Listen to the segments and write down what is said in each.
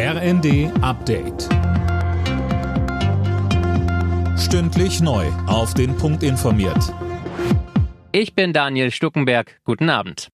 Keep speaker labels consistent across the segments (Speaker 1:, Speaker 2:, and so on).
Speaker 1: RND Update. Stündlich neu. Auf den Punkt informiert.
Speaker 2: Ich bin Daniel Stuckenberg. Guten Abend.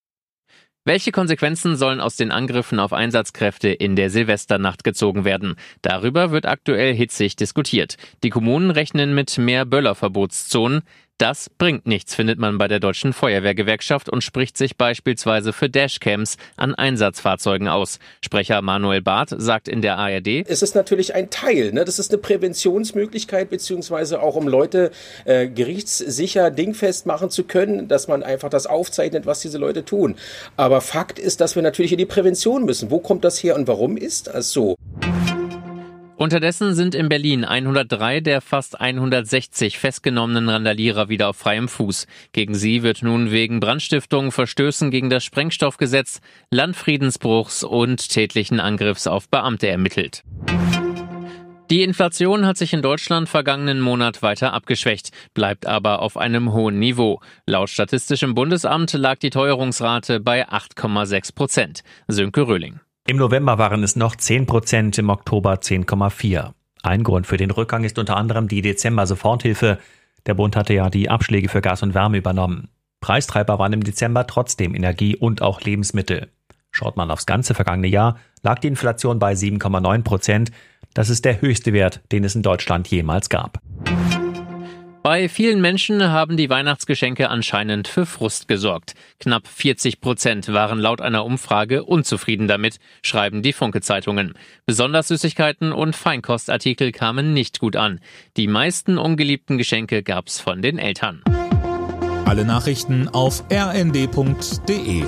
Speaker 2: Welche Konsequenzen sollen aus den Angriffen auf Einsatzkräfte in der Silvesternacht gezogen werden? Darüber wird aktuell hitzig diskutiert. Die Kommunen rechnen mit mehr Böllerverbotszonen. Das bringt nichts, findet man bei der Deutschen Feuerwehrgewerkschaft und spricht sich beispielsweise für Dashcams an Einsatzfahrzeugen aus. Sprecher Manuel Barth sagt in der ARD,
Speaker 3: Es ist natürlich ein Teil, ne? das ist eine Präventionsmöglichkeit, beziehungsweise auch um Leute äh, gerichtssicher dingfest machen zu können, dass man einfach das aufzeichnet, was diese Leute tun. Aber Fakt ist, dass wir natürlich in die Prävention müssen. Wo kommt das her und warum ist das so?
Speaker 2: Unterdessen sind in Berlin 103 der fast 160 festgenommenen Randalierer wieder auf freiem Fuß. Gegen sie wird nun wegen Brandstiftung, Verstößen gegen das Sprengstoffgesetz, Landfriedensbruchs und tätlichen Angriffs auf Beamte ermittelt. Die Inflation hat sich in Deutschland vergangenen Monat weiter abgeschwächt, bleibt aber auf einem hohen Niveau. Laut Statistischem Bundesamt lag die Teuerungsrate bei 8,6 Prozent. Sönke Röhling.
Speaker 4: Im November waren es noch 10 Prozent, im Oktober 10,4. Ein Grund für den Rückgang ist unter anderem die Dezember-Soforthilfe. Der Bund hatte ja die Abschläge für Gas und Wärme übernommen. Preistreiber waren im Dezember trotzdem Energie und auch Lebensmittel. Schaut man aufs ganze vergangene Jahr, lag die Inflation bei 7,9 Prozent. Das ist der höchste Wert, den es in Deutschland jemals gab.
Speaker 2: Bei vielen Menschen haben die Weihnachtsgeschenke anscheinend für Frust gesorgt. Knapp 40 Prozent waren laut einer Umfrage unzufrieden damit, schreiben die Funke-Zeitungen. Besonders Süßigkeiten und Feinkostartikel kamen nicht gut an. Die meisten ungeliebten Geschenke gab's von den Eltern.
Speaker 1: Alle Nachrichten auf rnd.de